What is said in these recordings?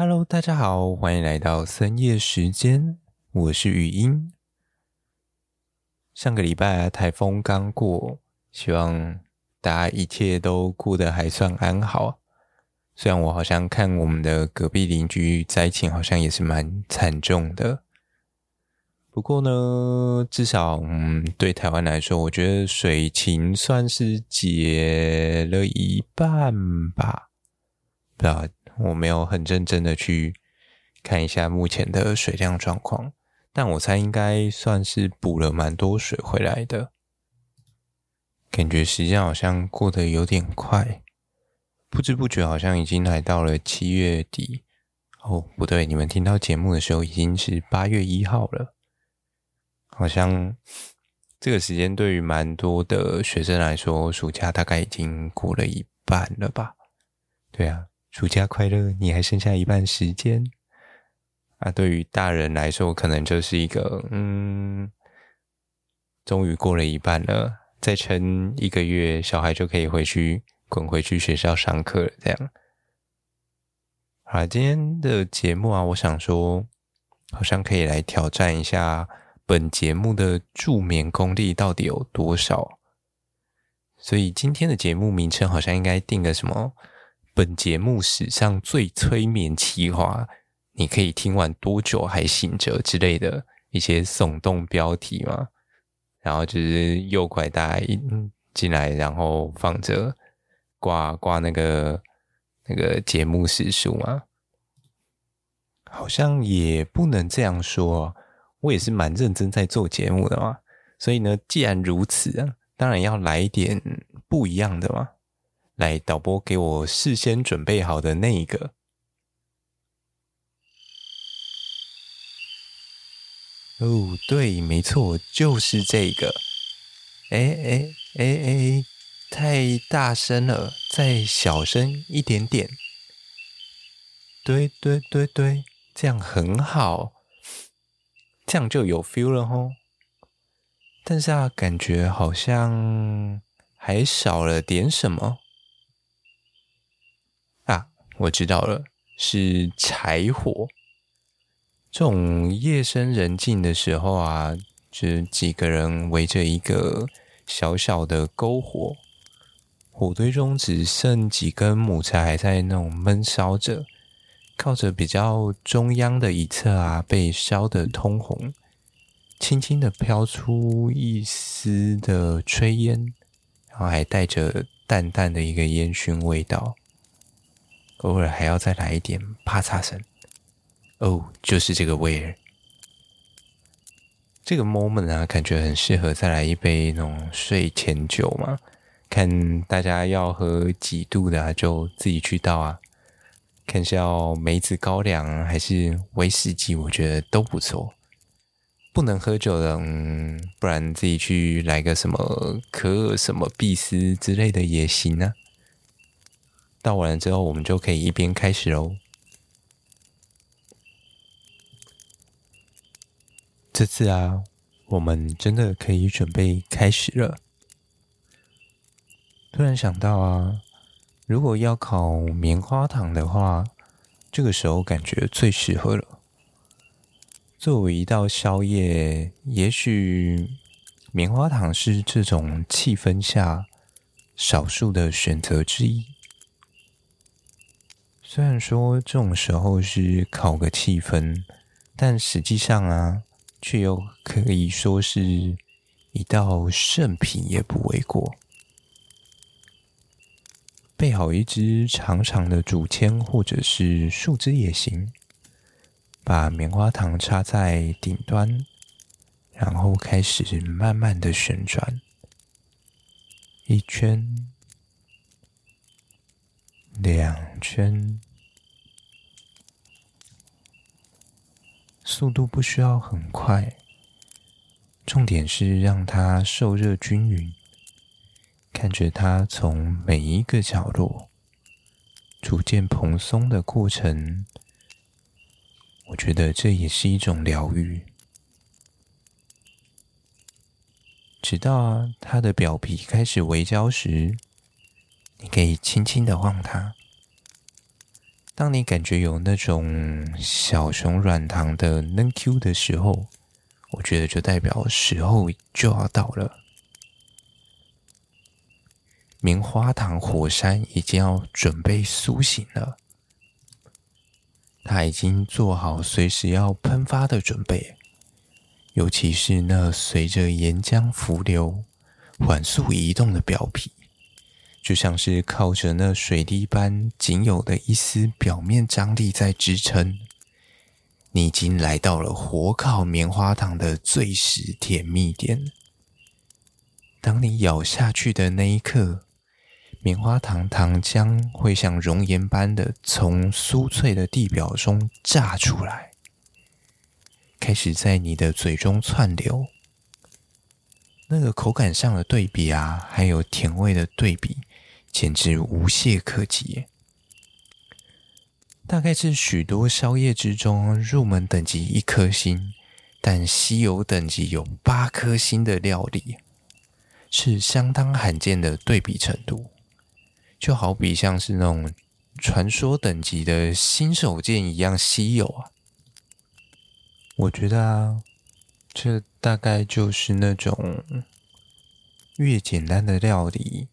Hello，大家好，欢迎来到深夜时间，我是语音。上个礼拜，台风刚过，希望大家一切都过得还算安好。虽然我好像看我们的隔壁邻居灾情好像也是蛮惨重的，不过呢，至少嗯，对台湾来说，我觉得水情算是解了一半吧，不知道。我没有很认真的去看一下目前的水量状况，但我猜应该算是补了蛮多水回来的。感觉时间好像过得有点快，不知不觉好像已经来到了七月底。哦，不对，你们听到节目的时候已经是八月一号了。好像这个时间对于蛮多的学生来说，暑假大概已经过了一半了吧？对啊。暑假快乐，你还剩下一半时间啊！对于大人来说，可能就是一个嗯，终于过了一半了，再撑一个月，小孩就可以回去滚回去学校上课了。这样，好，今天的节目啊，我想说，好像可以来挑战一下本节目的助眠功力到底有多少。所以今天的节目名称好像应该定个什么？本节目史上最催眠企划，你可以听完多久还醒着之类的一些耸动标题嘛？然后就是诱拐大家进来，然后放着挂挂那个那个节目时数嘛？好像也不能这样说，我也是蛮认真在做节目的嘛。所以呢，既然如此啊，当然要来一点不一样的嘛。来，导播给我事先准备好的那一个。哦，对，没错，就是这个。哎哎哎哎，太大声了，再小声一点点。对对对对，这样很好，这样就有 feel 了吼。但是啊，感觉好像还少了点什么。我知道了，是柴火。这种夜深人静的时候啊，就几个人围着一个小小的篝火，火堆中只剩几根木柴还在那种闷烧着，靠着比较中央的一侧啊，被烧得通红，轻轻的飘出一丝的炊烟，然后还带着淡淡的一个烟熏味道。偶尔还要再来一点啪嚓声，哦，就是这个味儿。这个 moment 啊，感觉很适合再来一杯那种睡前酒嘛。看大家要喝几度的啊，就自己去倒啊。看是要梅子高粱还是威士忌，我觉得都不错。不能喝酒的，嗯，不然自己去来个什么可什么碧斯之类的也行啊。倒完了之后，我们就可以一边开始喽。这次啊，我们真的可以准备开始了。突然想到啊，如果要烤棉花糖的话，这个时候感觉最适合了。作为一道宵夜，也许棉花糖是这种气氛下少数的选择之一。虽然说这种时候是考个气氛，但实际上啊，却又可以说是一道圣品，也不为过。备好一支长长的竹签或者是树枝也行，把棉花糖插在顶端，然后开始慢慢的旋转，一圈。两圈，速度不需要很快，重点是让它受热均匀。看着它从每一个角落逐渐蓬松的过程，我觉得这也是一种疗愈。直到，它的表皮开始微焦时。你可以轻轻的晃它，当你感觉有那种小熊软糖的嫩 Q 的时候，我觉得就代表时候就要到了。棉花糖火山已经要准备苏醒了，它已经做好随时要喷发的准备。尤其是那随着岩浆浮流缓速移动的表皮，就像是靠着那水滴般仅有的一丝表面张力在支撑。你已经来到了火烤棉花糖的最实甜蜜点。当你咬下去的那一刻，棉花糖糖浆会像熔岩般的从酥脆的地表中炸出来。开始在你的嘴中窜流，那个口感上的对比啊，还有甜味的对比，简直无懈可击。大概是许多宵夜之中入门等级一颗星，但稀有等级有八颗星的料理，是相当罕见的对比程度。就好比像是那种传说等级的新手剑一样稀有啊。我觉得啊，这大概就是那种越简单的料理，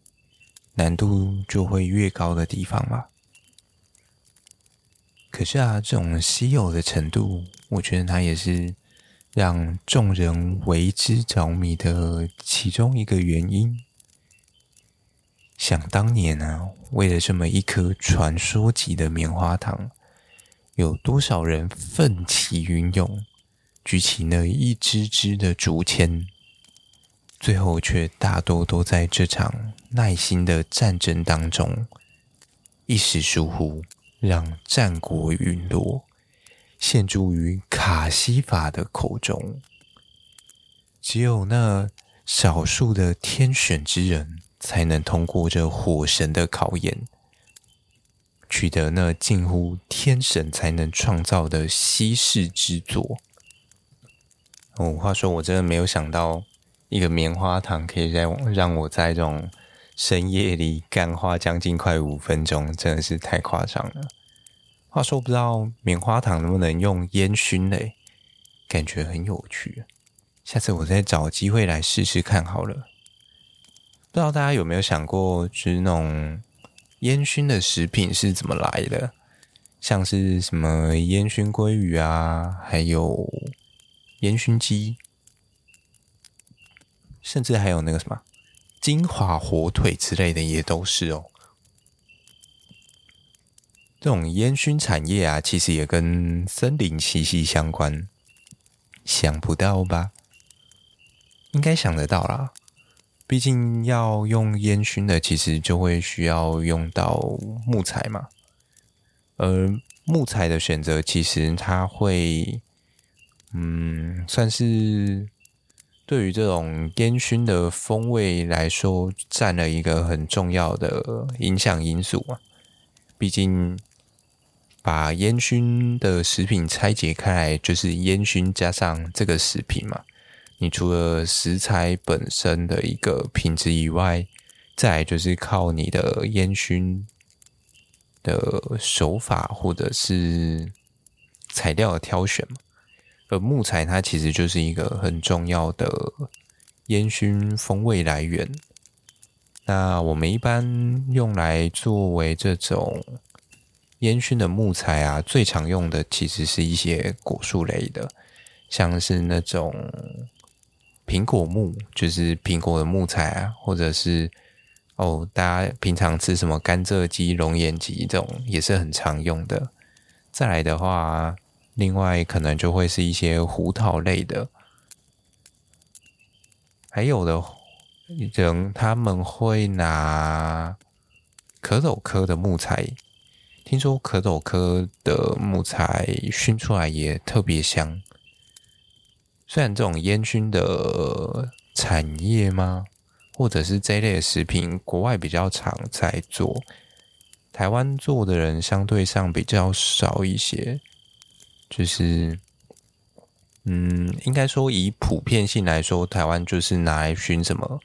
难度就会越高的地方吧。可是啊，这种稀有的程度，我觉得它也是让众人为之着迷的其中一个原因。想当年啊，为了这么一颗传说级的棉花糖，有多少人奋起云涌？举起那一支支的竹签，最后却大多都在这场耐心的战争当中，一时疏忽，让战果陨落，陷诸于卡西法的口中。只有那少数的天选之人，才能通过这火神的考验，取得那近乎天神才能创造的稀世之作。哦，话说我真的没有想到，一个棉花糖可以让让我在这种深夜里干花将近快五分钟，真的是太夸张了。话说不知道棉花糖能不能用烟熏嘞？感觉很有趣。下次我再找机会来试试看好了。不知道大家有没有想过，就是那种烟熏的食品是怎么来的？像是什么烟熏鲑鱼啊，还有。烟熏鸡，甚至还有那个什么金华火腿之类的，也都是哦。这种烟熏产业啊，其实也跟森林息息相关。想不到吧？应该想得到啦。毕竟要用烟熏的，其实就会需要用到木材嘛。而木材的选择，其实它会。嗯，算是对于这种烟熏的风味来说，占了一个很重要的影响因素嘛。毕竟把烟熏的食品拆解开来，就是烟熏加上这个食品嘛。你除了食材本身的一个品质以外，再来就是靠你的烟熏的手法或者是材料的挑选嘛。而木材它其实就是一个很重要的烟熏风味来源。那我们一般用来作为这种烟熏的木材啊，最常用的其实是一些果树类的，像是那种苹果木，就是苹果的木材啊，或者是哦，大家平常吃什么甘蔗鸡、龙眼鸡这种也是很常用的。再来的话。另外，可能就会是一些胡桃类的，还有的人他们会拿壳斗科的木材，听说壳斗科的木材熏出来也特别香。虽然这种烟熏的产业吗，或者是这类的食品，国外比较常在做，台湾做的人相对上比较少一些。就是，嗯，应该说以普遍性来说，台湾就是拿来熏什么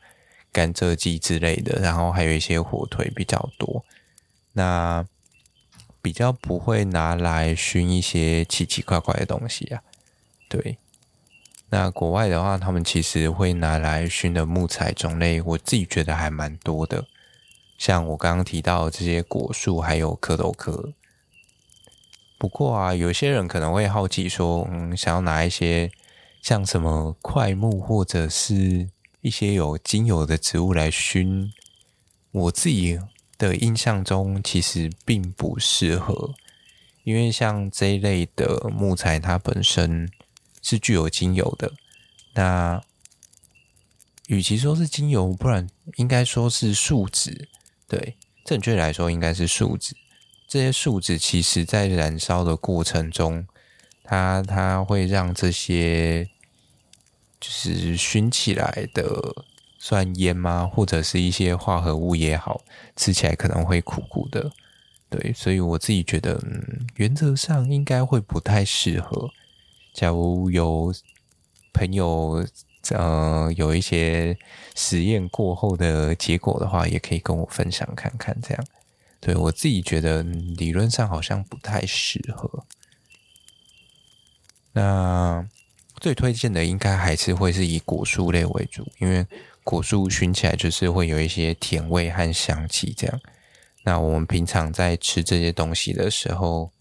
甘蔗鸡之类的，然后还有一些火腿比较多。那比较不会拿来熏一些奇奇怪怪的东西啊。对，那国外的话，他们其实会拿来熏的木材种类，我自己觉得还蛮多的。像我刚刚提到的这些果树，还有蝌蚪科。不过啊，有些人可能会好奇说，嗯，想要拿一些像什么桧木或者是一些有精油的植物来熏。我自己的印象中，其实并不适合，因为像这一类的木材，它本身是具有精油的。那与其说是精油，不然应该说是树脂。对，正确来说应该是树脂。这些树脂其实，在燃烧的过程中，它它会让这些就是熏起来的算烟吗？或者是一些化合物也好，吃起来可能会苦苦的。对，所以我自己觉得，嗯，原则上应该会不太适合。假如有朋友呃有一些实验过后的结果的话，也可以跟我分享看看，这样。对，我自己觉得理论上好像不太适合。那最推荐的应该还是会是以果树类为主，因为果树熏起来就是会有一些甜味和香气这样。那我们平常在吃这些东西的时候，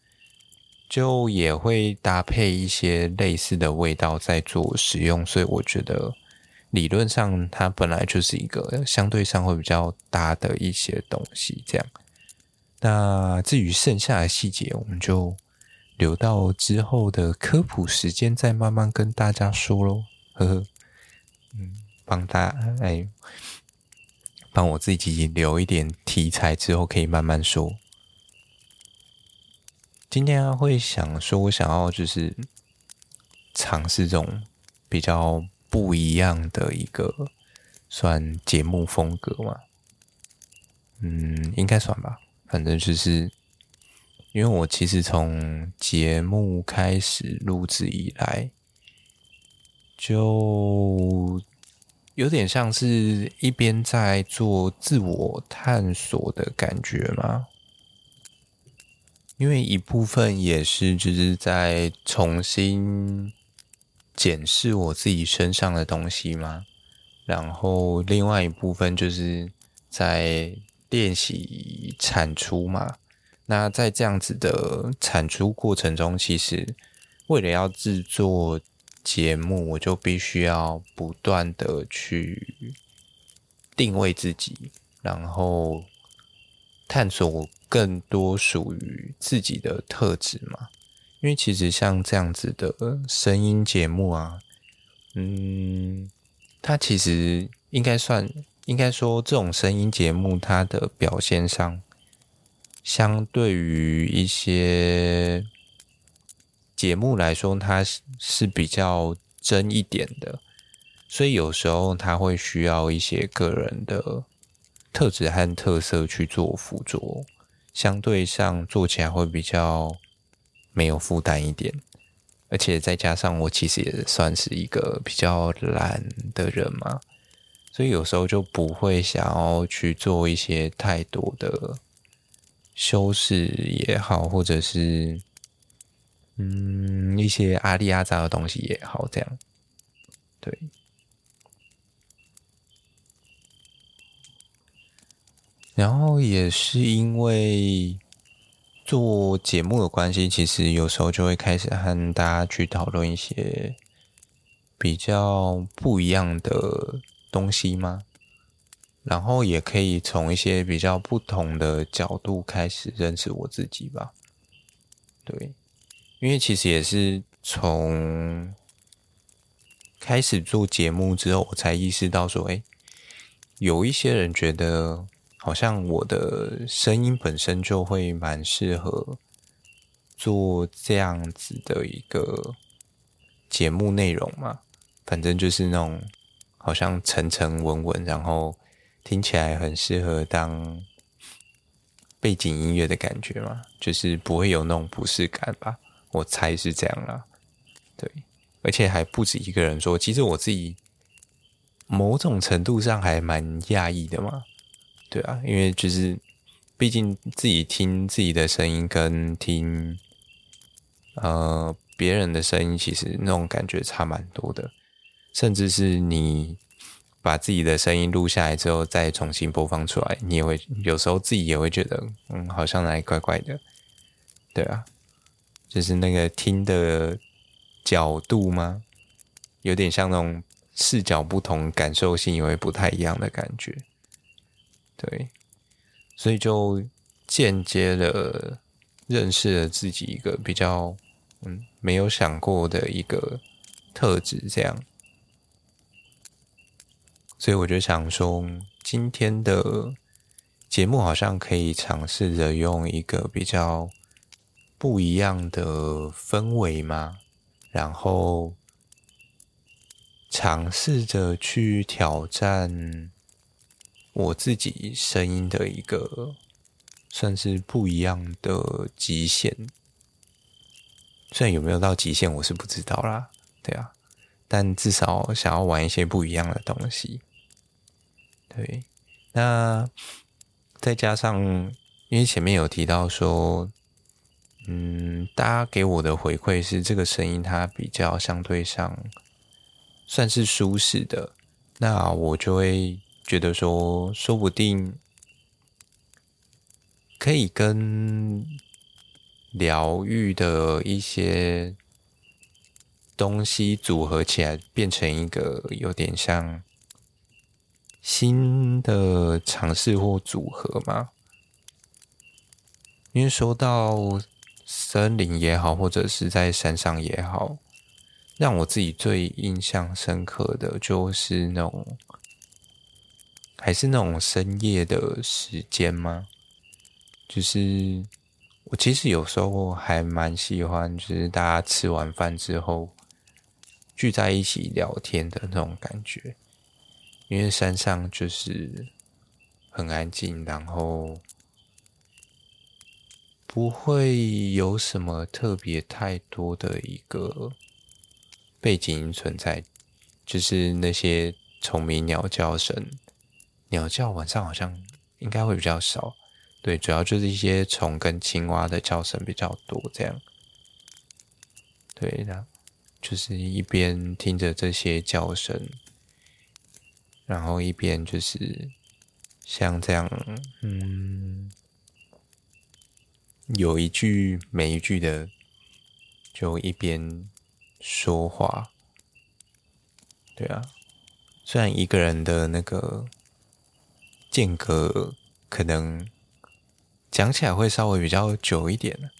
就也会搭配一些类似的味道在做使用，所以我觉得理论上它本来就是一个相对上会比较搭的一些东西这样。那至于剩下的细节，我们就留到之后的科普时间再慢慢跟大家说喽。呵呵，嗯，帮大家哎，帮我自己留一点题材，之后可以慢慢说。今天，会想说，我想要就是尝试这种比较不一样的一个算节目风格嘛？嗯，应该算吧。反正就是，因为我其实从节目开始录制以来，就有点像是一边在做自我探索的感觉嘛。因为一部分也是就是在重新检视我自己身上的东西嘛，然后另外一部分就是在。练习产出嘛，那在这样子的产出过程中，其实为了要制作节目，我就必须要不断的去定位自己，然后探索更多属于自己的特质嘛。因为其实像这样子的声音节目啊，嗯，它其实应该算。应该说，这种声音节目，它的表现上，相对于一些节目来说，它是是比较真一点的，所以有时候它会需要一些个人的特质和特色去做辅佐，相对上做起来会比较没有负担一点，而且再加上我其实也算是一个比较懒的人嘛。所以有时候就不会想要去做一些太多的修饰也好，或者是嗯一些阿里阿杂的东西也好，这样对。然后也是因为做节目的关系，其实有时候就会开始和大家去讨论一些比较不一样的。东西吗？然后也可以从一些比较不同的角度开始认识我自己吧。对，因为其实也是从开始做节目之后，我才意识到说，哎，有一些人觉得好像我的声音本身就会蛮适合做这样子的一个节目内容嘛。反正就是那种。好像沉沉稳稳，然后听起来很适合当背景音乐的感觉嘛，就是不会有那种不适感吧？我猜是这样啦。对，而且还不止一个人说，其实我自己某种程度上还蛮讶异的嘛。对啊，因为就是毕竟自己听自己的声音跟听呃别人的声音，其实那种感觉差蛮多的。甚至是你把自己的声音录下来之后，再重新播放出来，你也会有时候自己也会觉得，嗯，好像哪里怪怪的。对啊，就是那个听的角度吗？有点像那种视角不同，感受性也会不太一样的感觉。对。所以就间接的认识了自己一个比较嗯没有想过的一个特质，这样。所以我就想说，今天的节目好像可以尝试着用一个比较不一样的氛围嘛，然后尝试着去挑战。我自己声音的一个算是不一样的极限，虽然有没有到极限我是不知道啦，对啊，但至少想要玩一些不一样的东西，对，那再加上因为前面有提到说，嗯，大家给我的回馈是这个声音它比较相对上算是舒适的，那我就会。觉得说，说不定可以跟疗愈的一些东西组合起来，变成一个有点像新的尝试或组合吗。因为说到森林也好，或者是在山上也好，让我自己最印象深刻的就是那种。还是那种深夜的时间吗？就是我其实有时候还蛮喜欢，就是大家吃完饭之后聚在一起聊天的那种感觉。因为山上就是很安静，然后不会有什么特别太多的一个背景存在，就是那些虫鸣鸟叫声。鸟叫晚上好像应该会比较少，对，主要就是一些虫跟青蛙的叫声比较多，这样。对的，就是一边听着这些叫声，然后一边就是像这样，嗯，有一句没一句的，就一边说话。对啊，虽然一个人的那个。间隔可能讲起来会稍微比较久一点，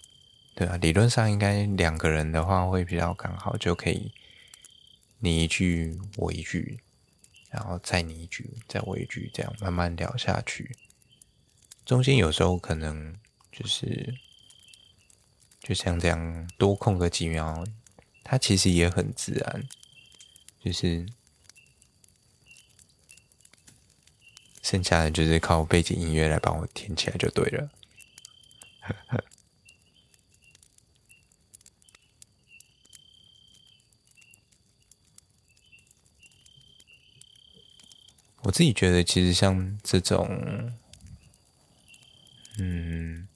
对啊，理论上应该两个人的话会比较刚好，就可以你一句我一句，然后再你一句再我一句，这样慢慢聊下去。中间有时候可能就是就像这样多空个几秒，它其实也很自然，就是。剩下的就是靠背景音乐来帮我填起来就对了。我自己觉得，其实像这种，嗯，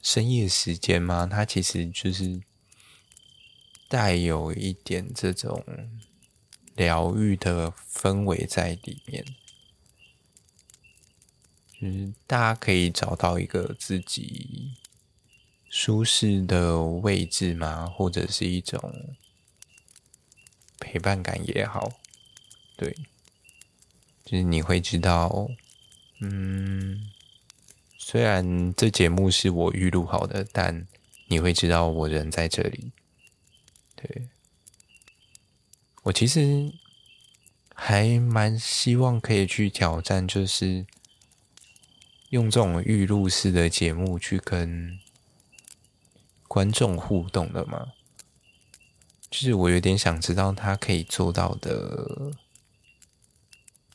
深夜时间嘛，它其实就是带有一点这种疗愈的氛围在里面。嗯，大家可以找到一个自己舒适的位置吗？或者是一种陪伴感也好，对，就是你会知道，嗯，虽然这节目是我预录好的，但你会知道我人在这里。对，我其实还蛮希望可以去挑战，就是。用这种预录式的节目去跟观众互动的嘛？就是我有点想知道他可以做到的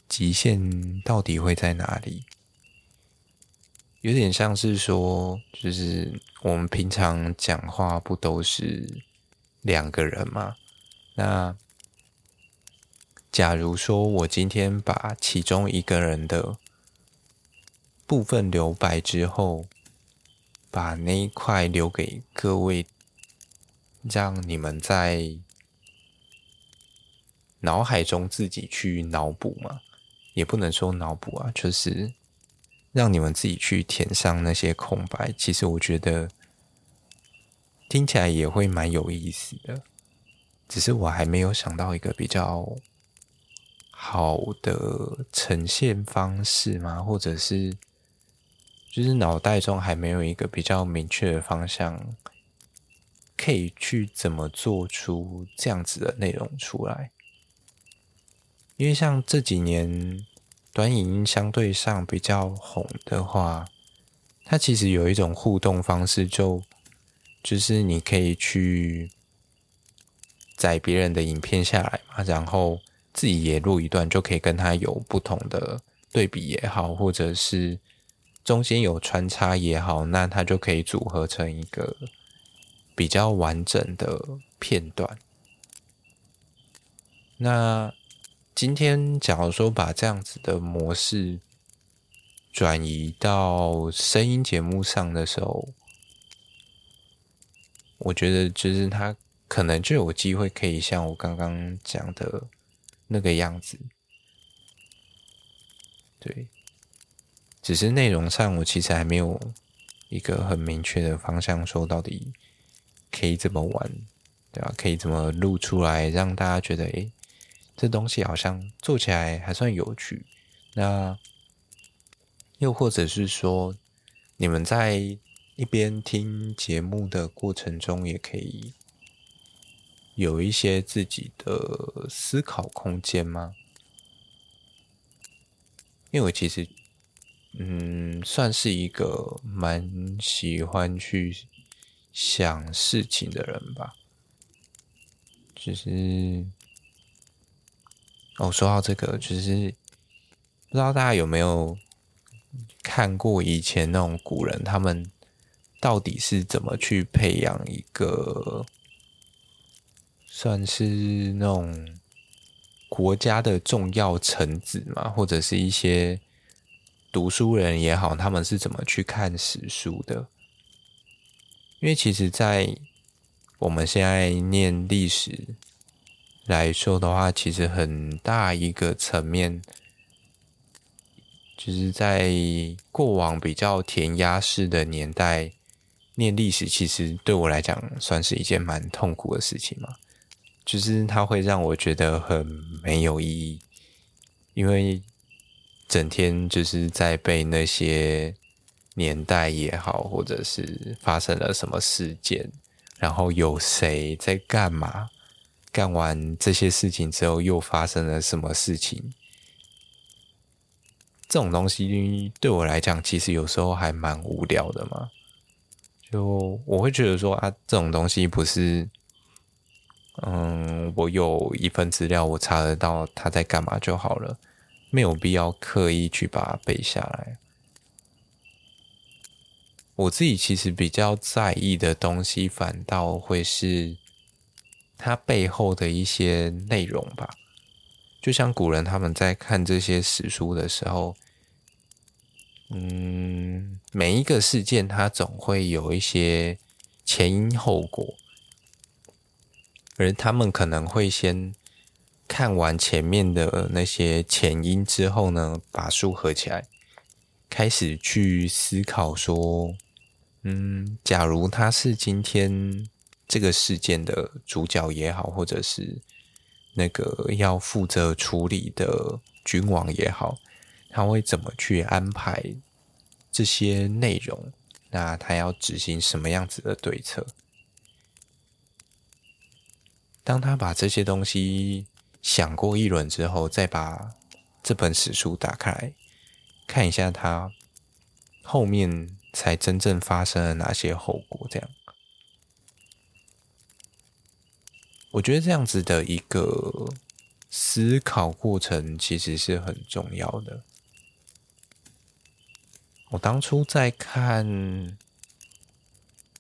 极限到底会在哪里？有点像是说，就是我们平常讲话不都是两个人吗？那假如说我今天把其中一个人的部分留白之后，把那一块留给各位，让你们在脑海中自己去脑补嘛，也不能说脑补啊，就是让你们自己去填上那些空白。其实我觉得听起来也会蛮有意思的，只是我还没有想到一个比较好的呈现方式嘛，或者是。就是脑袋中还没有一个比较明确的方向，可以去怎么做出这样子的内容出来。因为像这几年短影音相对上比较红的话，它其实有一种互动方式就，就是你可以去载别人的影片下来嘛，然后自己也录一段，就可以跟他有不同的对比也好，或者是。中间有穿插也好，那它就可以组合成一个比较完整的片段。那今天假如说把这样子的模式转移到声音节目上的时候，我觉得就是它可能就有机会可以像我刚刚讲的那个样子，对。只是内容上，我其实还没有一个很明确的方向，说到底可以怎么玩，对吧？可以怎么录出来，让大家觉得，诶，这东西好像做起来还算有趣。那又或者是说，你们在一边听节目的过程中，也可以有一些自己的思考空间吗？因为我其实。嗯，算是一个蛮喜欢去想事情的人吧。就是，哦，说到这个，就是不知道大家有没有看过以前那种古人，他们到底是怎么去培养一个算是那种国家的重要臣子嘛，或者是一些。读书人也好，他们是怎么去看史书的？因为其实，在我们现在念历史来说的话，其实很大一个层面，就是在过往比较填鸭式的年代念历史，其实对我来讲算是一件蛮痛苦的事情嘛。就是它会让我觉得很没有意义，因为。整天就是在背那些年代也好，或者是发生了什么事件，然后有谁在干嘛，干完这些事情之后又发生了什么事情，这种东西对我来讲，其实有时候还蛮无聊的嘛。就我会觉得说啊，这种东西不是，嗯，我有一份资料，我查得到他在干嘛就好了。没有必要刻意去把它背下来。我自己其实比较在意的东西，反倒会是它背后的一些内容吧。就像古人他们在看这些史书的时候，嗯，每一个事件它总会有一些前因后果，而他们可能会先。看完前面的那些前因之后呢，把书合起来，开始去思考说，嗯，假如他是今天这个事件的主角也好，或者是那个要负责处理的君王也好，他会怎么去安排这些内容？那他要执行什么样子的对策？当他把这些东西。想过一轮之后，再把这本史书打开看一下，他后面才真正发生了哪些后果。这样，我觉得这样子的一个思考过程其实是很重要的。我当初在看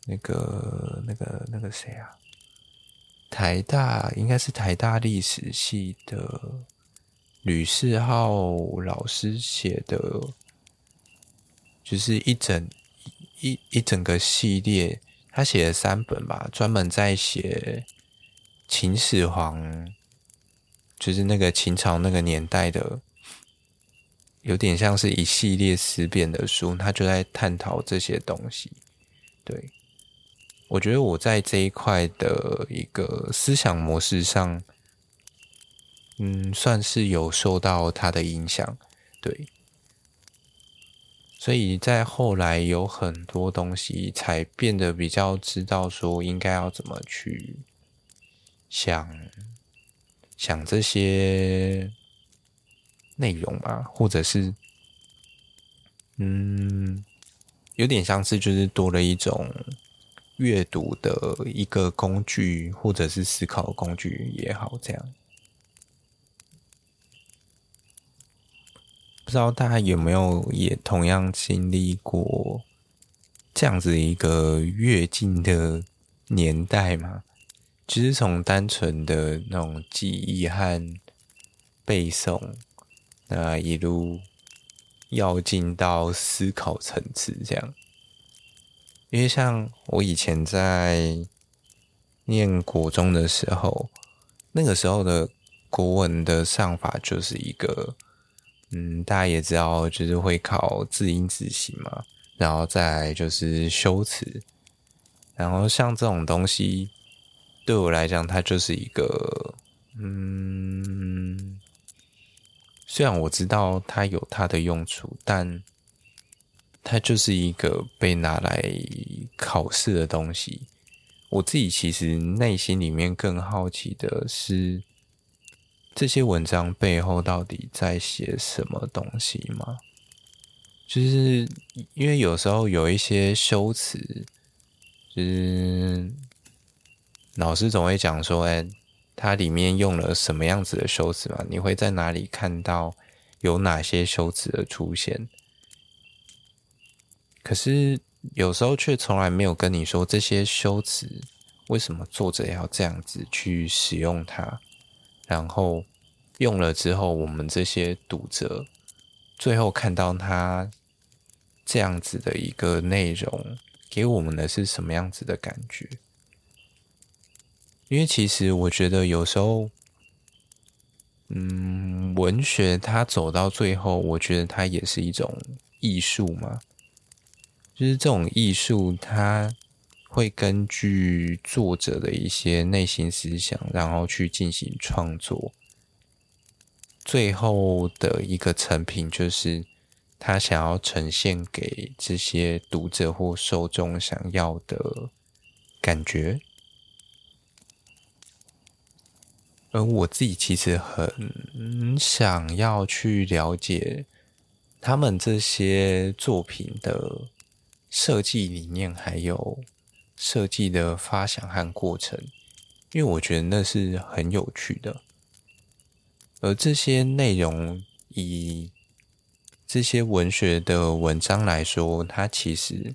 那个、那个、那个谁啊？台大应该是台大历史系的吕世浩老师写的就是一整一一整个系列，他写了三本吧，专门在写秦始皇，就是那个秦朝那个年代的，有点像是一系列思辨的书，他就在探讨这些东西。对，我觉得我在这一块的一个思想模式上，嗯，算是有受到他的影响。对。所以在后来有很多东西才变得比较知道说应该要怎么去想想这些内容吧，或者是嗯，有点像是就是多了一种阅读的一个工具，或者是思考工具也好，这样。不知道大家有没有也同样经历过这样子一个跃进的年代吗？就是从单纯的那种记忆和背诵，那一路要进到思考层次这样。因为像我以前在念国中的时候，那个时候的国文的上法就是一个。嗯，大家也知道，就是会考字音字形嘛，然后再就是修辞，然后像这种东西，对我来讲，它就是一个，嗯，虽然我知道它有它的用处，但它就是一个被拿来考试的东西。我自己其实内心里面更好奇的是。这些文章背后到底在写什么东西吗？就是因为有时候有一些修辞，就是老师总会讲说：“哎，它里面用了什么样子的修辞嘛？你会在哪里看到有哪些修辞的出现？”可是有时候却从来没有跟你说这些修辞为什么作者要这样子去使用它。然后用了之后，我们这些读者最后看到它这样子的一个内容，给我们的是什么样子的感觉？因为其实我觉得有时候，嗯，文学它走到最后，我觉得它也是一种艺术嘛。就是这种艺术，它会根据作者的一些内心思想，然后去进行创作。最后的一个成品，就是他想要呈现给这些读者或受众想要的感觉。而我自己其实很想要去了解他们这些作品的设计理念，还有。设计的发想和过程，因为我觉得那是很有趣的。而这些内容，以这些文学的文章来说，它其实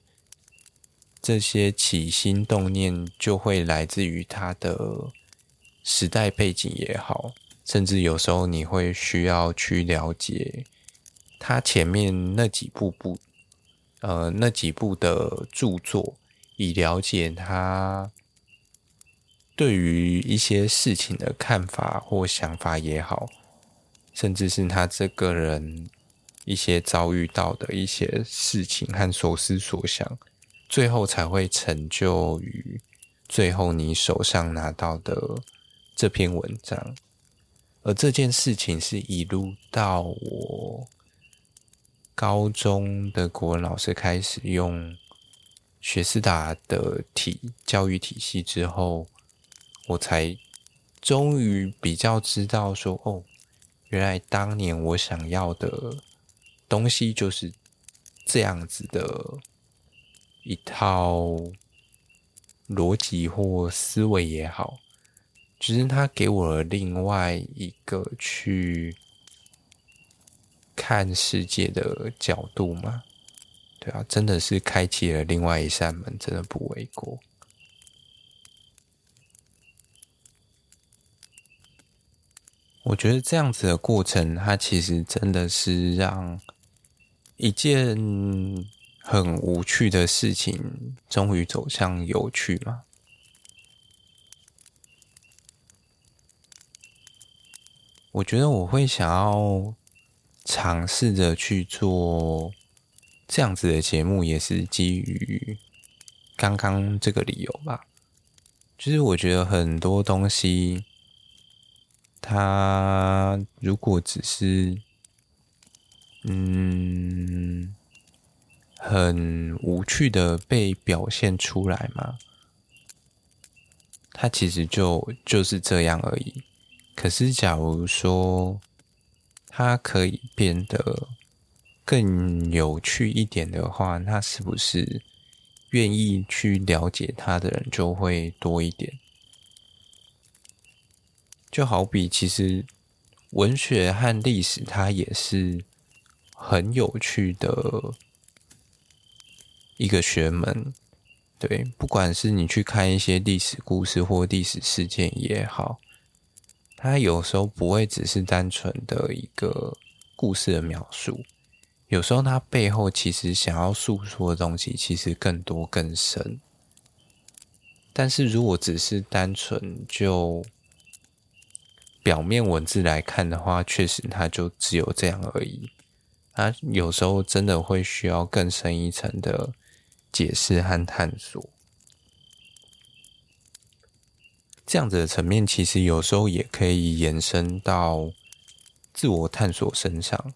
这些起心动念就会来自于它的时代背景也好，甚至有时候你会需要去了解他前面那几部部，呃，那几部的著作。以了解他对于一些事情的看法或想法也好，甚至是他这个人一些遭遇到的一些事情和所思所想，最后才会成就于最后你手上拿到的这篇文章。而这件事情是一路到我高中的国文老师开始用。学思达的体教育体系之后，我才终于比较知道说，哦，原来当年我想要的东西就是这样子的一套逻辑或思维也好，只是他给我了另外一个去看世界的角度嘛。对啊，真的是开启了另外一扇门，真的不为过。我觉得这样子的过程，它其实真的是让一件很无趣的事情，终于走向有趣嘛。我觉得我会想要尝试着去做这样子的节目，也是基于刚刚这个理由吧。就是我觉得很多东西，它如果只是，嗯。很无趣的被表现出来嘛，它其实就就是这样而已。可是，假如说它可以变得更有趣一点的话，那是不是愿意去了解它的人就会多一点？就好比，其实文学和历史，它也是很有趣的。一个学门，对，不管是你去看一些历史故事或历史事件也好，它有时候不会只是单纯的一个故事的描述，有时候它背后其实想要诉说的东西其实更多更深。但是如果只是单纯就表面文字来看的话，确实它就只有这样而已。它有时候真的会需要更深一层的。解释和探索，这样子的层面，其实有时候也可以延伸到自我探索身上。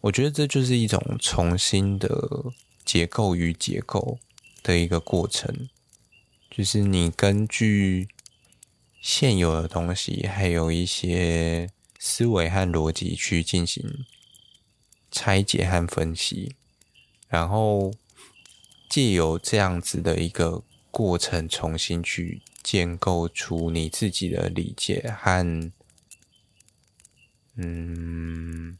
我觉得这就是一种重新的结构与结构的一个过程，就是你根据现有的东西，还有一些思维和逻辑去进行拆解和分析，然后。借由这样子的一个过程，重新去建构出你自己的理解和，嗯，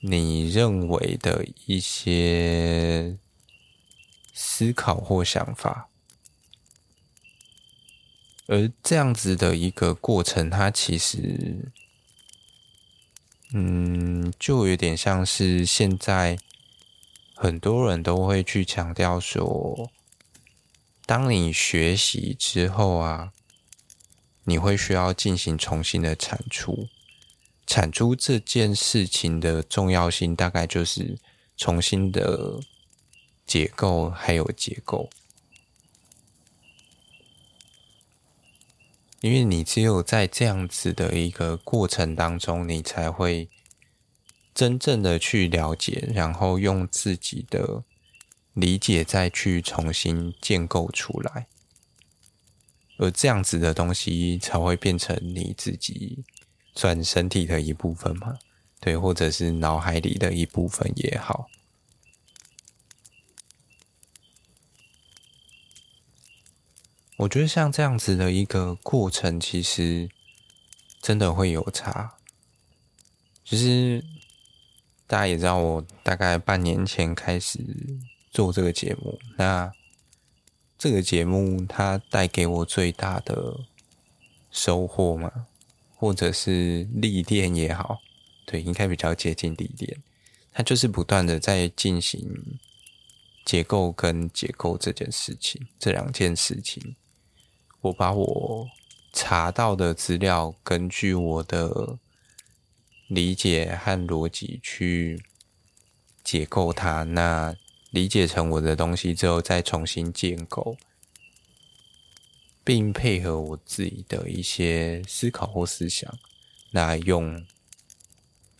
你认为的一些思考或想法，而这样子的一个过程，它其实，嗯，就有点像是现在。很多人都会去强调说，当你学习之后啊，你会需要进行重新的产出。产出这件事情的重要性，大概就是重新的结构还有结构，因为你只有在这样子的一个过程当中，你才会。真正的去了解，然后用自己的理解再去重新建构出来，而这样子的东西才会变成你自己算身体的一部分嘛？对，或者是脑海里的一部分也好。我觉得像这样子的一个过程，其实真的会有差，就是。大家也知道，我大概半年前开始做这个节目。那这个节目它带给我最大的收获嘛，或者是历练也好，对，应该比较接近历练。它就是不断的在进行结构跟结构这件事情，这两件事情，我把我查到的资料，根据我的。理解和逻辑去解构它，那理解成我的东西之后，再重新建构，并配合我自己的一些思考或思想，那用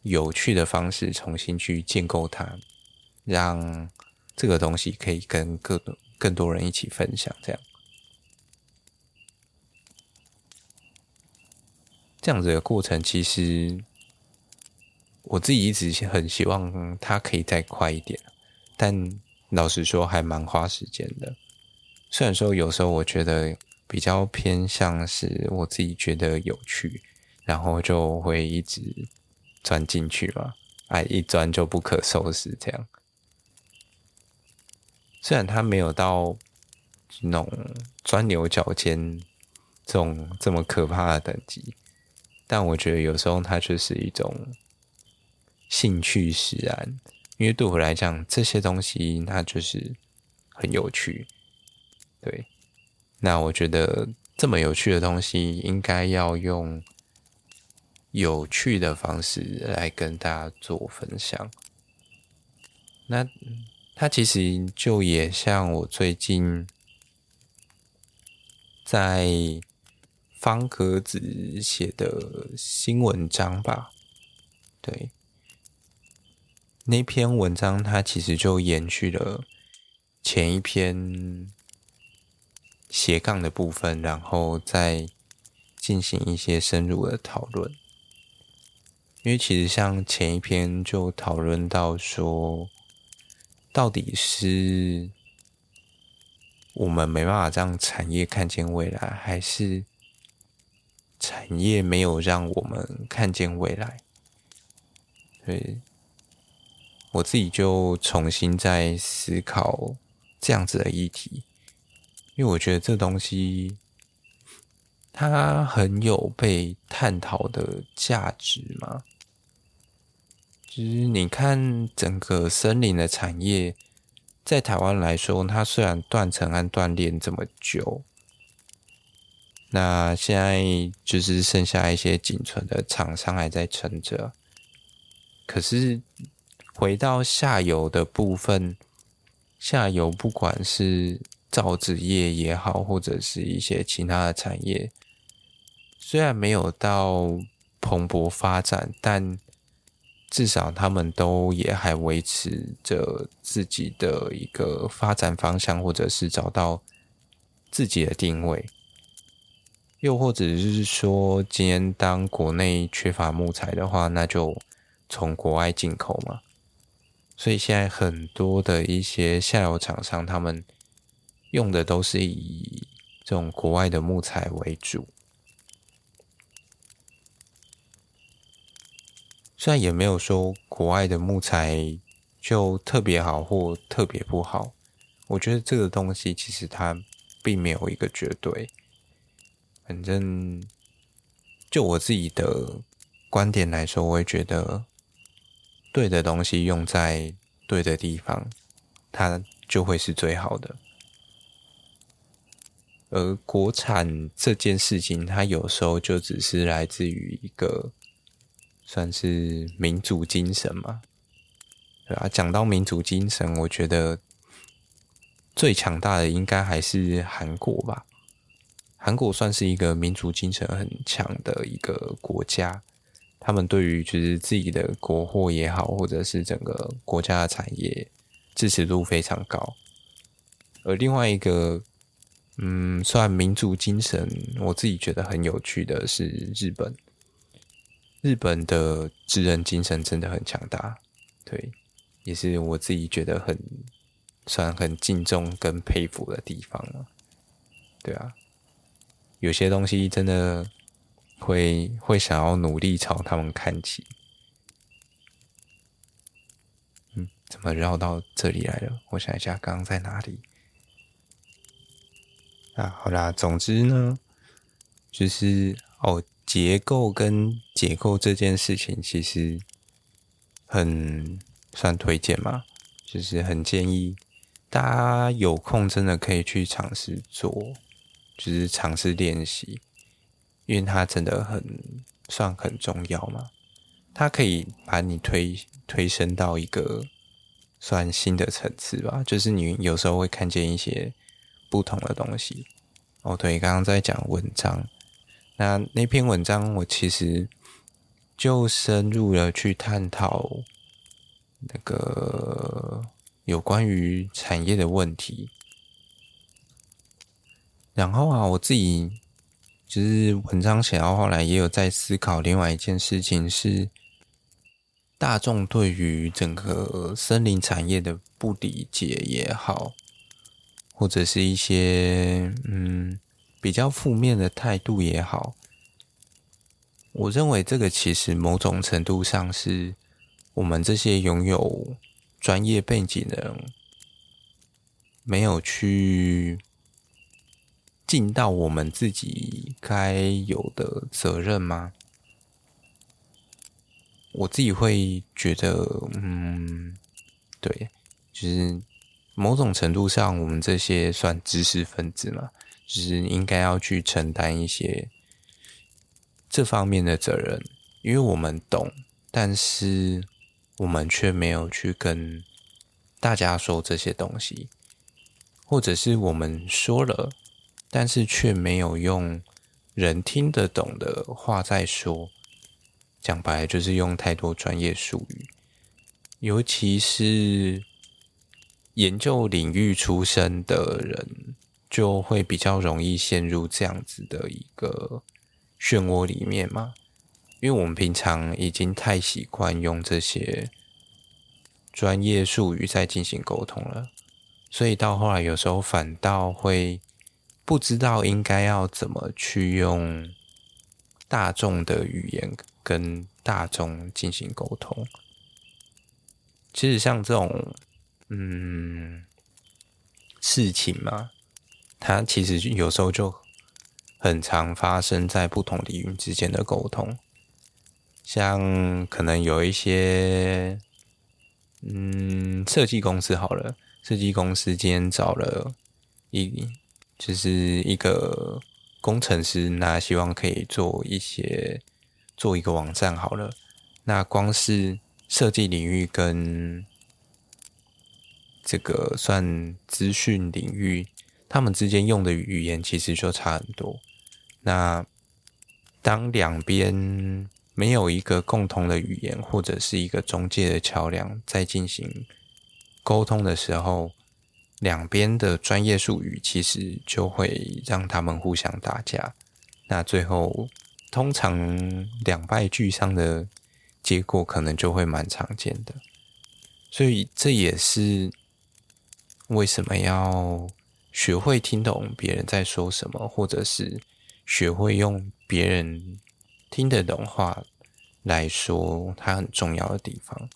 有趣的方式重新去建构它，让这个东西可以跟更多更多人一起分享。这样，这样子的过程其实。我自己一直很希望它可以再快一点，但老实说还蛮花时间的。虽然说有时候我觉得比较偏向是我自己觉得有趣，然后就会一直钻进去嘛，哎，一钻就不可收拾这样。虽然它没有到那种钻牛角尖这种这么可怕的等级，但我觉得有时候它就是一种。兴趣使然，因为对我来讲，这些东西它就是很有趣。对，那我觉得这么有趣的东西，应该要用有趣的方式来跟大家做分享。那它其实就也像我最近在方格子写的新文章吧，对。那篇文章，它其实就延续了前一篇斜杠的部分，然后再进行一些深入的讨论。因为其实像前一篇就讨论到说，到底是我们没办法让产业看见未来，还是产业没有让我们看见未来？对。我自己就重新在思考这样子的议题，因为我觉得这东西它很有被探讨的价值嘛。其实你看整个森林的产业，在台湾来说，它虽然断层和断裂这么久，那现在就是剩下一些仅存的厂商还在撑着，可是。回到下游的部分，下游不管是造纸业也好，或者是一些其他的产业，虽然没有到蓬勃发展，但至少他们都也还维持着自己的一个发展方向，或者是找到自己的定位。又或者是说，今天当国内缺乏木材的话，那就从国外进口嘛。所以现在很多的一些下游厂商，他们用的都是以这种国外的木材为主。虽然也没有说国外的木材就特别好或特别不好，我觉得这个东西其实它并没有一个绝对。反正就我自己的观点来说，我会觉得。对的东西用在对的地方，它就会是最好的。而国产这件事情，它有时候就只是来自于一个算是民族精神嘛，对啊，讲到民族精神，我觉得最强大的应该还是韩国吧。韩国算是一个民族精神很强的一个国家。他们对于就是自己的国货也好，或者是整个国家的产业支持度非常高。而另外一个，嗯，算民族精神，我自己觉得很有趣的是日本。日本的职人精神真的很强大，对，也是我自己觉得很算很敬重跟佩服的地方了。对啊，有些东西真的。会会想要努力朝他们看齐。嗯，怎么绕到这里来了？我想一下，刚刚在哪里？啊，好啦，总之呢，就是哦，结构跟解构这件事情，其实很算推荐嘛，就是很建议大家有空真的可以去尝试做，就是尝试练习。因为它真的很算很重要嘛，它可以把你推推升到一个算新的层次吧。就是你有时候会看见一些不同的东西。哦，对，刚刚在讲文章，那那篇文章我其实就深入了去探讨那个有关于产业的问题。然后啊，我自己。其实文章写到后来，也有在思考另外一件事情，是大众对于整个森林产业的不理解也好，或者是一些嗯比较负面的态度也好，我认为这个其实某种程度上是我们这些拥有专业背景的人没有去。尽到我们自己该有的责任吗？我自己会觉得，嗯，对，就是某种程度上，我们这些算知识分子嘛，就是应该要去承担一些这方面的责任，因为我们懂，但是我们却没有去跟大家说这些东西，或者是我们说了，但是却没有用人听得懂的话在说，讲白了就是用太多专业术语。尤其是研究领域出身的人，就会比较容易陷入这样子的一个漩涡里面嘛。因为我们平常已经太习惯用这些专业术语在进行沟通了，所以到后来有时候反倒会不知道应该要怎么去用大众的语言跟大众进行沟通。其实像这种，嗯，事情嘛，它其实有时候就很常发生在不同领域之间的沟通。像可能有一些，嗯，设计公司好了，设计公司今天找了一，就是一个工程师，那希望可以做一些，做一个网站好了，那光是。设计领域跟这个算资讯领域，他们之间用的语言其实就差很多。那当两边没有一个共同的语言，或者是一个中介的桥梁，在进行沟通的时候，两边的专业术语其实就会让他们互相打架。那最后通常两败俱伤的。结果可能就会蛮常见的，所以这也是为什么要学会听懂别人在说什么，或者是学会用别人听得懂话来说，它很重要的地方。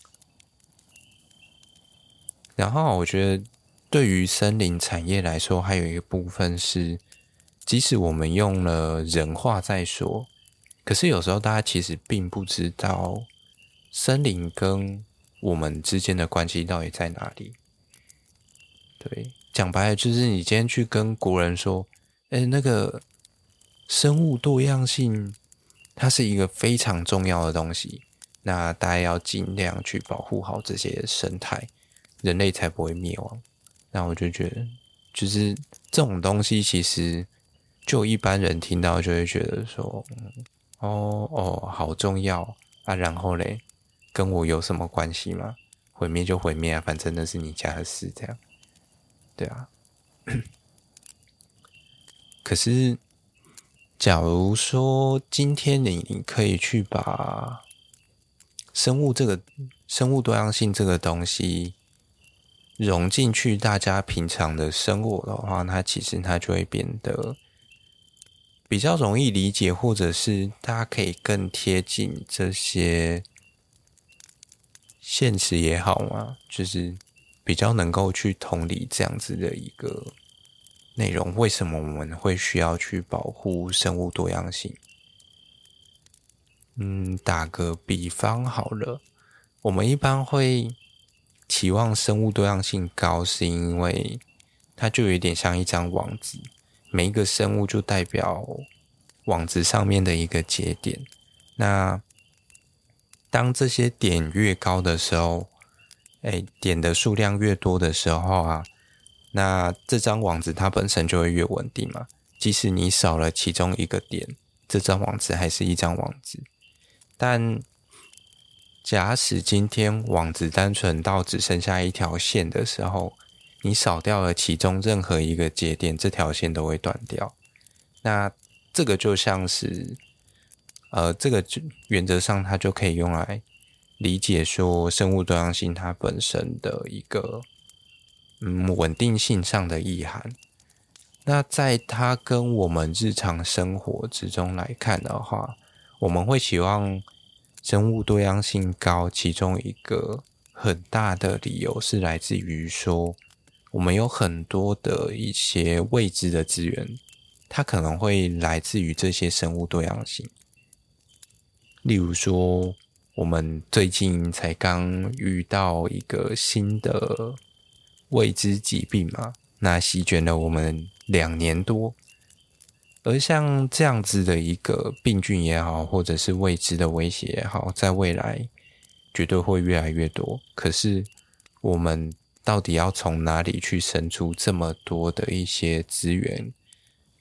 然后我觉得，对于森林产业来说，还有一个部分是，即使我们用了人话在说，可是有时候大家其实并不知道。森林跟我们之间的关系到底在哪里？对，讲白了就是你今天去跟国人说，哎，那个生物多样性，它是一个非常重要的东西，那大家要尽量去保护好这些生态，人类才不会灭亡。那我就觉得，就是这种东西，其实就一般人听到就会觉得说，哦哦，好重要啊，然后嘞。跟我有什么关系吗？毁灭就毁灭啊，反正那是你家的事，这样，对啊。可是，假如说今天你你可以去把生物这个生物多样性这个东西融进去，大家平常的生活的话，那其实它就会变得比较容易理解，或者是大家可以更贴近这些。现实也好嘛，就是比较能够去同理这样子的一个内容。为什么我们会需要去保护生物多样性？嗯，打个比方好了，我们一般会期望生物多样性高，是因为它就有点像一张网子，每一个生物就代表网子上面的一个节点。那当这些点越高的时候，哎，点的数量越多的时候啊，那这张网子它本身就会越稳定嘛。即使你少了其中一个点，这张网子还是一张网子。但假使今天网子单纯到只剩下一条线的时候，你少掉了其中任何一个节点，这条线都会断掉。那这个就像是。呃，这个原则上它就可以用来理解说生物多样性它本身的一个嗯稳定性上的意涵。那在它跟我们日常生活之中来看的话，我们会希望生物多样性高，其中一个很大的理由是来自于说，我们有很多的一些未知的资源，它可能会来自于这些生物多样性。例如说，我们最近才刚遇到一个新的未知疾病嘛，那席卷了我们两年多。而像这样子的一个病菌也好，或者是未知的威胁也好，在未来绝对会越来越多。可是我们到底要从哪里去生出这么多的一些资源，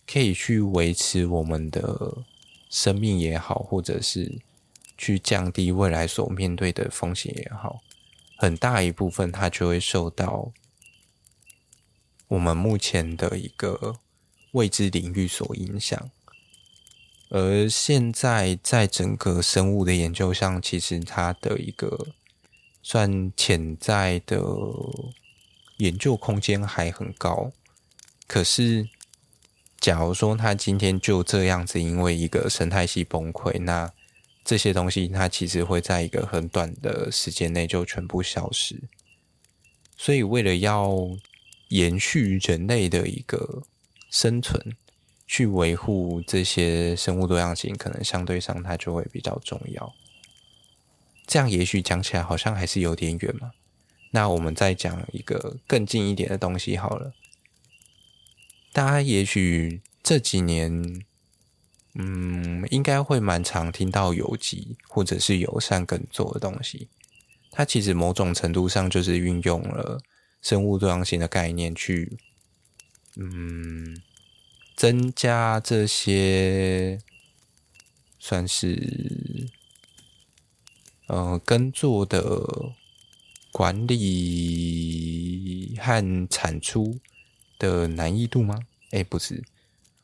可以去维持我们的生命也好，或者是去降低未来所面对的风险也好，很大一部分它就会受到我们目前的一个未知领域所影响。而现在在整个生物的研究上，其实它的一个算潜在的研究空间还很高。可是，假如说它今天就这样子，因为一个生态系崩溃，那这些东西它其实会在一个很短的时间内就全部消失，所以为了要延续人类的一个生存，去维护这些生物多样性，可能相对上它就会比较重要。这样也许讲起来好像还是有点远嘛。那我们再讲一个更近一点的东西好了。大家也许这几年。嗯，应该会蛮常听到有机或者是友善耕作的东西。它其实某种程度上就是运用了生物多样性的概念去，嗯，增加这些算是呃耕作的管理和产出的难易度吗？哎，不是，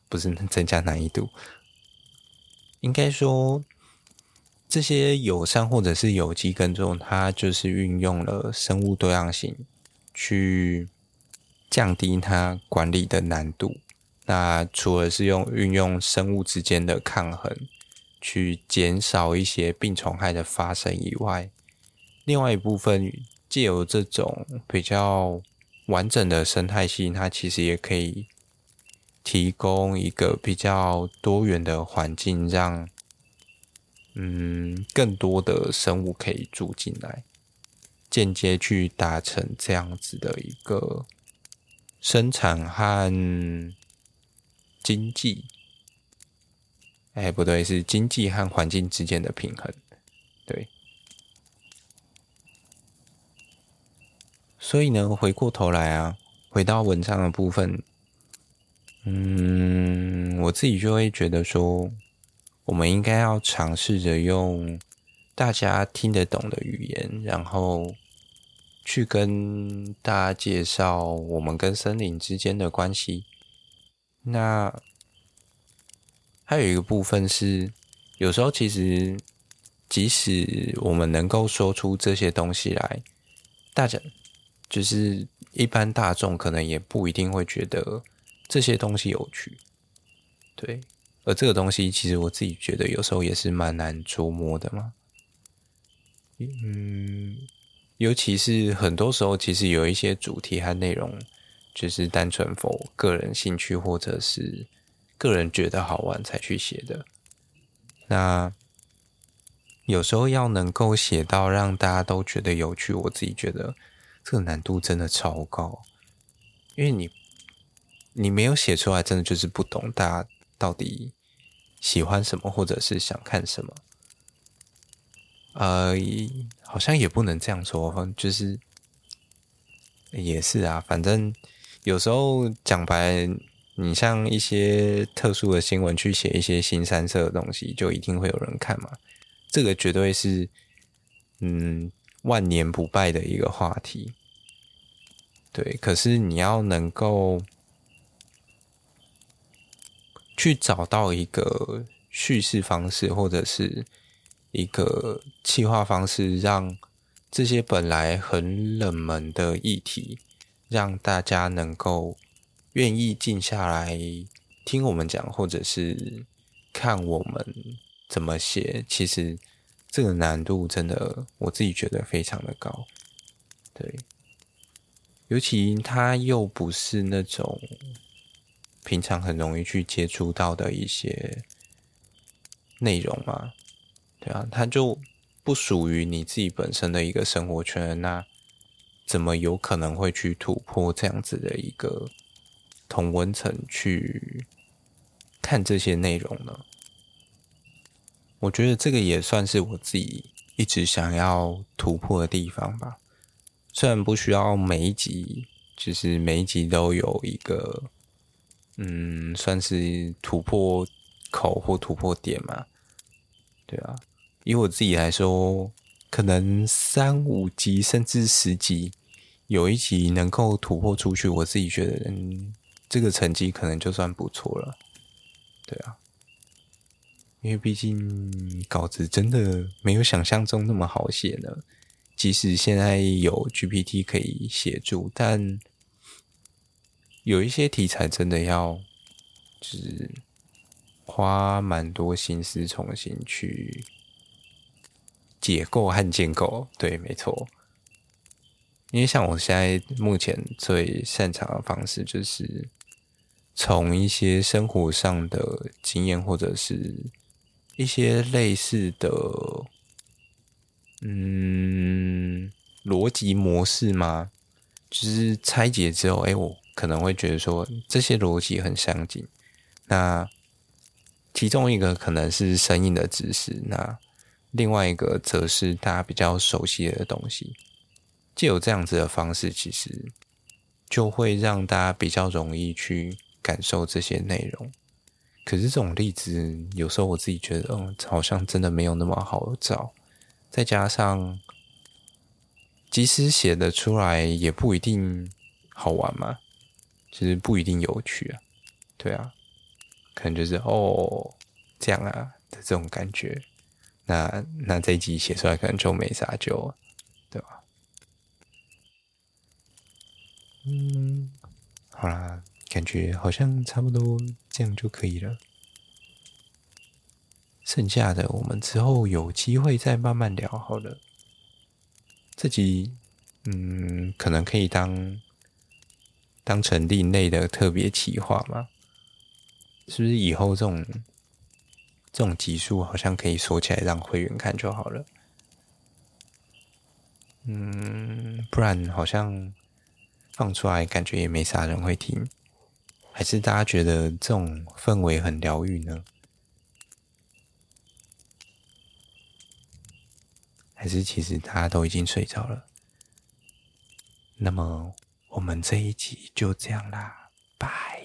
不是增加难易度。应该说，这些友善或者是有机耕种，它就是运用了生物多样性去降低它管理的难度。那除了是用运用生物之间的抗衡去减少一些病虫害的发生以外，另外一部分借由这种比较完整的生态系，它其实也可以。提供一个比较多元的环境，让嗯更多的生物可以住进来，间接去达成这样子的一个生产和经济。哎，不对，是经济和环境之间的平衡。对，所以呢，回过头来啊，回到文章的部分。嗯，我自己就会觉得说，我们应该要尝试着用大家听得懂的语言，然后去跟大家介绍我们跟森林之间的关系。那还有一个部分是，有时候其实即使我们能够说出这些东西来，大家就是一般大众可能也不一定会觉得。这些东西有趣，对，而这个东西其实我自己觉得有时候也是蛮难琢磨的嘛。嗯，尤其是很多时候，其实有一些主题和内容，就是单纯否个人兴趣或者是个人觉得好玩才去写的。那有时候要能够写到让大家都觉得有趣，我自己觉得这个难度真的超高，因为你。你没有写出来，真的就是不懂大家到底喜欢什么，或者是想看什么。呃，好像也不能这样说，就是也是啊。反正有时候讲白，你像一些特殊的新闻去写一些新三色的东西，就一定会有人看嘛。这个绝对是嗯万年不败的一个话题。对，可是你要能够。去找到一个叙事方式，或者是一个企划方式，让这些本来很冷门的议题，让大家能够愿意静下来听我们讲，或者是看我们怎么写。其实这个难度真的，我自己觉得非常的高。对，尤其它又不是那种。平常很容易去接触到的一些内容嘛，对啊，它就不属于你自己本身的一个生活圈，那怎么有可能会去突破这样子的一个同温层去看这些内容呢？我觉得这个也算是我自己一直想要突破的地方吧。虽然不需要每一集，就是每一集都有一个，嗯，算是突破口或突破点嘛。对啊，以我自己来说，可能三五集甚至十集，有一集能够突破出去，我自己觉得，嗯，这个成绩可能就算不错了。对啊，因为毕竟稿子真的没有想象中那么好写呢。即使现在有 GPT 可以协助，但有一些题材真的要就是花蛮多心思重新去解构和建构。对，没错。因为像我现在目前最擅长的方式，就是从一些生活上的经验，或者是一些类似的。嗯，逻辑模式吗？就是拆解之后，哎，我可能会觉得说这些逻辑很相近。那其中一个可能是生硬的知识，那另外一个则是大家比较熟悉的东西。借由这样子的方式，其实就会让大家比较容易去感受这些内容。可是这种例子，有时候我自己觉得，嗯，好像真的没有那么好找。再加上，即使写的出来，也不一定好玩嘛，其实不一定有趣啊，对啊，可能就是哦这样啊的这种感觉，那那这一集写出来可能就没啥救，对吧？嗯，好啦，感觉好像差不多这样就可以了。剩下的我们之后有机会再慢慢聊好了。这集嗯，可能可以当当成另类的特别企划嘛？是不是以后这种这种集数好像可以锁起来让会员看就好了？嗯，不然好像放出来感觉也没啥人会听，还是大家觉得这种氛围很疗愈呢？还是其实大家都已经睡着了。那么我们这一集就这样啦。拜